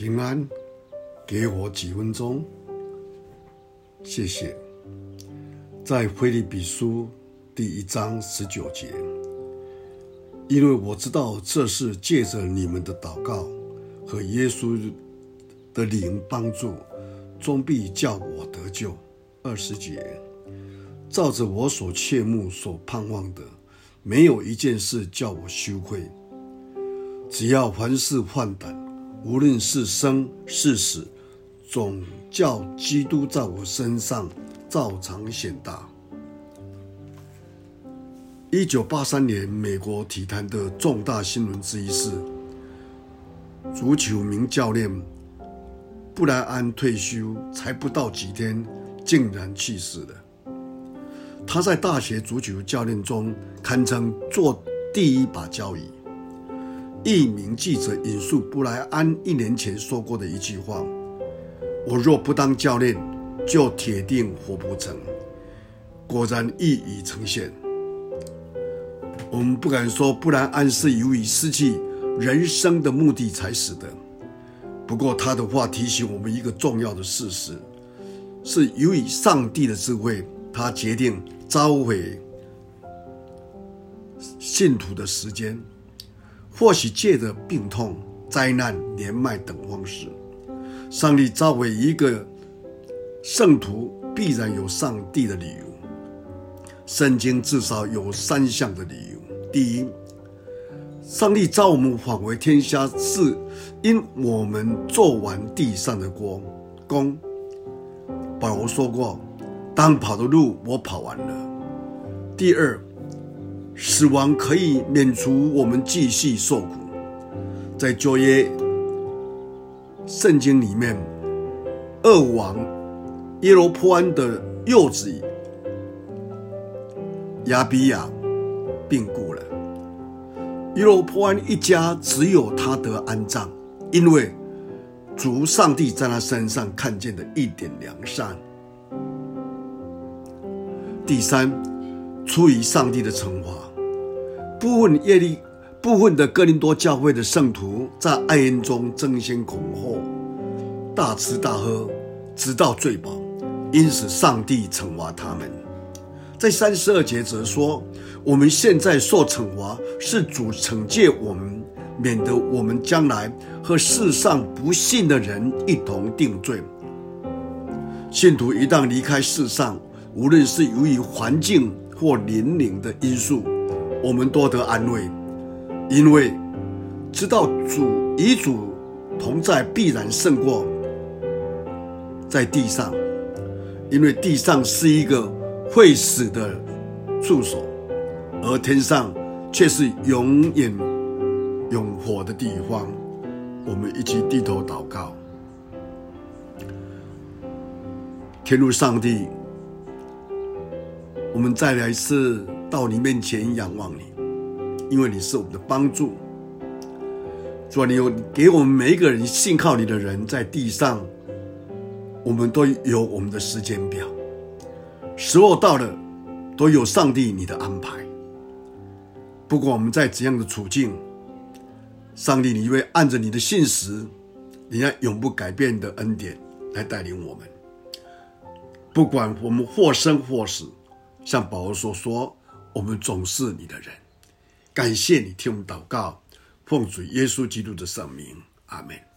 平安，给我几分钟，谢谢。在腓立比书第一章十九节，因为我知道这是借着你们的祷告和耶稣的灵帮助，终必叫我得救。二十节，照着我所切慕、所盼望的，没有一件事叫我羞愧。只要凡事换胆。无论是生是死，总叫基督在我身上照常显大。一九八三年，美国体坛的重大新闻之一是，足球名教练布莱恩退休才不到几天，竟然去世了。他在大学足球教练中堪称做第一把交椅。一名记者引述布莱恩一年前说过的一句话：“我若不当教练，就铁定活不成。”果然一语成谶。我们不敢说布莱恩是由于失去人生的目的才死的，不过他的话提醒我们一个重要的事实：是由于上帝的智慧，他决定召回信徒的时间。或许借着病痛、灾难、年迈等方式，上帝召回一个圣徒，必然有上帝的理由。圣经至少有三项的理由：第一，上帝召我们返回天下，是因我们做完地上的工。保罗说过：“当跑的路我跑完了。”第二。死亡可以免除我们继续受苦，在旧约圣经里面，二王耶罗波安的幼子亚比亚病故了，耶罗波安一家只有他得安葬，因为主上帝在他身上看见的一点良善。第三，出于上帝的惩罚。部分业力，部分的哥林多教会的圣徒在爱恩中争先恐后，大吃大喝，直到醉饱，因此上帝惩罚他们。在三十二节则说：“我们现在受惩罚，是主惩戒我们，免得我们将来和世上不信的人一同定罪。”信徒一旦离开世上，无论是由于环境或年龄的因素。我们多得安慰，因为知道主与主同在，必然胜过在地上。因为地上是一个会死的住所，而天上却是永远永活的地方。我们一起低头祷告，天父上帝，我们再来一次。到你面前仰望你，因为你是我们的帮助。主啊，你有给我们每一个人信靠你的人，在地上，我们都有我们的时间表。时候到了，都有上帝你的安排。不管我们在怎样的处境，上帝你会按着你的信实，你那永不改变的恩典来带领我们。不管我们或生或死，像保罗所说。我们总是你的人，感谢你听我们祷告，奉主耶稣基督的圣名，阿门。